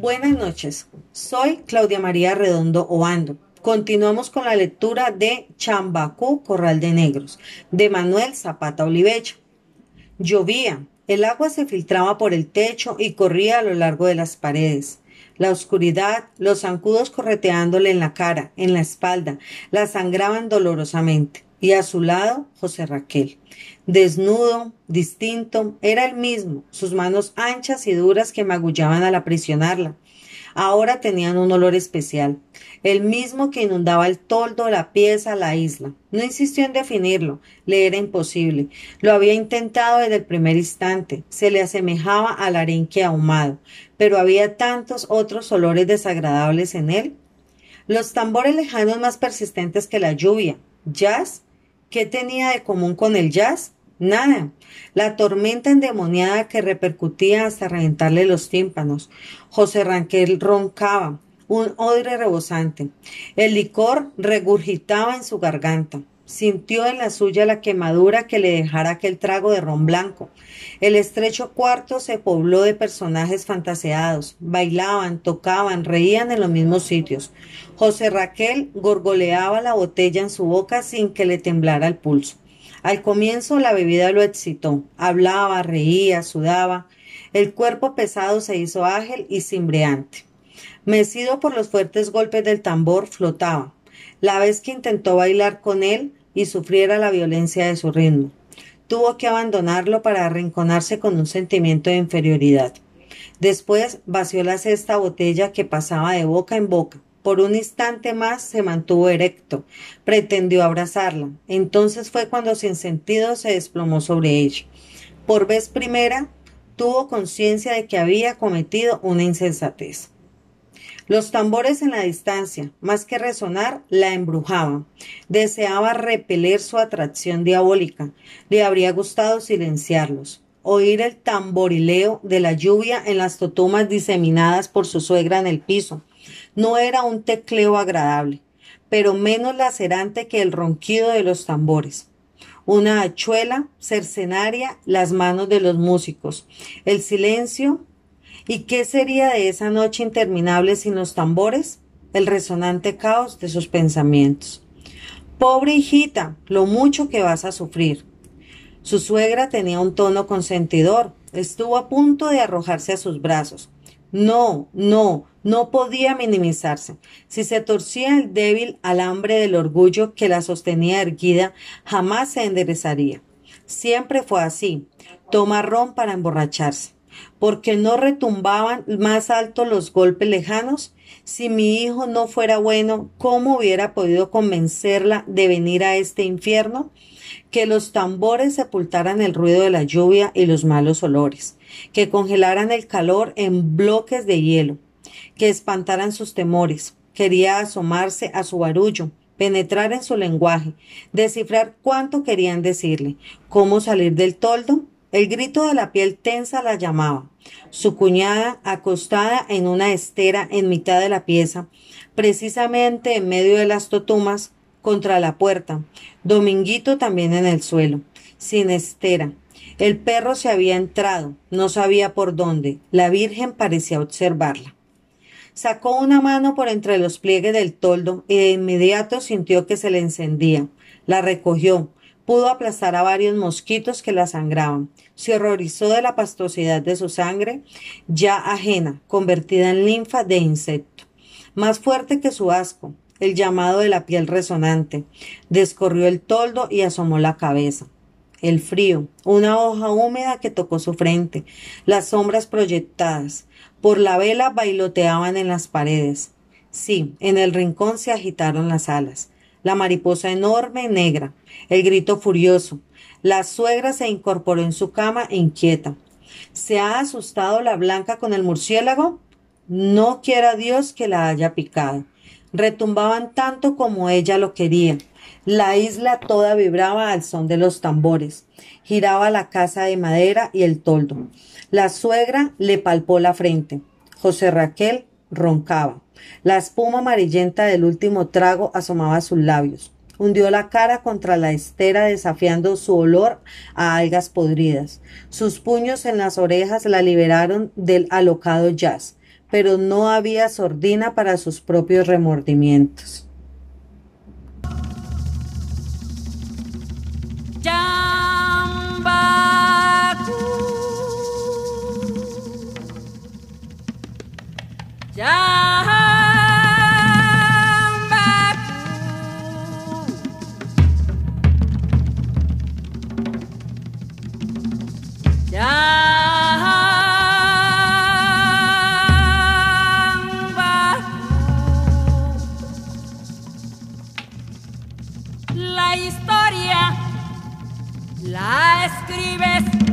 Buenas noches, soy Claudia María Redondo Oando. Continuamos con la lectura de Chambacú, Corral de Negros, de Manuel Zapata Olivecha. Llovía, el agua se filtraba por el techo y corría a lo largo de las paredes. La oscuridad, los zancudos correteándole en la cara, en la espalda, la sangraban dolorosamente. Y a su lado, José Raquel. Desnudo, distinto, era el mismo, sus manos anchas y duras que magullaban al aprisionarla. Ahora tenían un olor especial, el mismo que inundaba el toldo, la pieza, la isla. No insistió en definirlo, le era imposible. Lo había intentado desde el primer instante, se le asemejaba al arenque ahumado, pero había tantos otros olores desagradables en él. Los tambores lejanos más persistentes que la lluvia. ¿Jazz? ¿Qué tenía de común con el jazz? Nada. La tormenta endemoniada que repercutía hasta reventarle los tímpanos. José Ranquel roncaba, un odre rebosante. El licor regurgitaba en su garganta. Sintió en la suya la quemadura que le dejara aquel trago de ron blanco. El estrecho cuarto se pobló de personajes fantaseados. Bailaban, tocaban, reían en los mismos sitios. José Raquel gorgoleaba la botella en su boca sin que le temblara el pulso. Al comienzo la bebida lo excitó. Hablaba, reía, sudaba. El cuerpo pesado se hizo ágil y cimbreante. Mecido por los fuertes golpes del tambor, flotaba. La vez que intentó bailar con él y sufriera la violencia de su ritmo. Tuvo que abandonarlo para arrinconarse con un sentimiento de inferioridad. Después vació la sexta botella que pasaba de boca en boca. Por un instante más se mantuvo erecto. Pretendió abrazarla. Entonces fue cuando sin sentido se desplomó sobre ella. Por vez primera tuvo conciencia de que había cometido una insensatez. Los tambores en la distancia, más que resonar, la embrujaban. Deseaba repeler su atracción diabólica. Le habría gustado silenciarlos. Oír el tamborileo de la lluvia en las totumas diseminadas por su suegra en el piso. No era un tecleo agradable, pero menos lacerante que el ronquido de los tambores. Una hachuela cercenaria, las manos de los músicos. El silencio ¿Y qué sería de esa noche interminable sin los tambores? El resonante caos de sus pensamientos. Pobre hijita, lo mucho que vas a sufrir. Su suegra tenía un tono consentidor. Estuvo a punto de arrojarse a sus brazos. No, no, no podía minimizarse. Si se torcía el débil alambre del orgullo que la sostenía erguida, jamás se enderezaría. Siempre fue así. Toma ron para emborracharse porque no retumbaban más alto los golpes lejanos? Si mi hijo no fuera bueno, ¿cómo hubiera podido convencerla de venir a este infierno? Que los tambores sepultaran el ruido de la lluvia y los malos olores, que congelaran el calor en bloques de hielo, que espantaran sus temores. Quería asomarse a su barullo, penetrar en su lenguaje, descifrar cuánto querían decirle, cómo salir del toldo, el grito de la piel tensa la llamaba. Su cuñada, acostada en una estera en mitad de la pieza, precisamente en medio de las totumas, contra la puerta. Dominguito también en el suelo, sin estera. El perro se había entrado, no sabía por dónde. La Virgen parecía observarla. Sacó una mano por entre los pliegues del toldo y de inmediato sintió que se le encendía. La recogió, pudo aplastar a varios mosquitos que la sangraban. Se horrorizó de la pastosidad de su sangre, ya ajena, convertida en linfa de insecto. Más fuerte que su asco, el llamado de la piel resonante. Descorrió el toldo y asomó la cabeza. El frío, una hoja húmeda que tocó su frente, las sombras proyectadas. Por la vela bailoteaban en las paredes. Sí, en el rincón se agitaron las alas. La mariposa enorme negra, el grito furioso. La suegra se incorporó en su cama inquieta. ¿Se ha asustado la blanca con el murciélago? No quiera Dios que la haya picado. Retumbaban tanto como ella lo quería. La isla toda vibraba al son de los tambores. Giraba la casa de madera y el toldo. La suegra le palpó la frente. José Raquel roncaba. La espuma amarillenta del último trago asomaba sus labios. Hundió la cara contra la estera desafiando su olor a algas podridas. Sus puños en las orejas la liberaron del alocado jazz, pero no había sordina para sus propios remordimientos. La escribes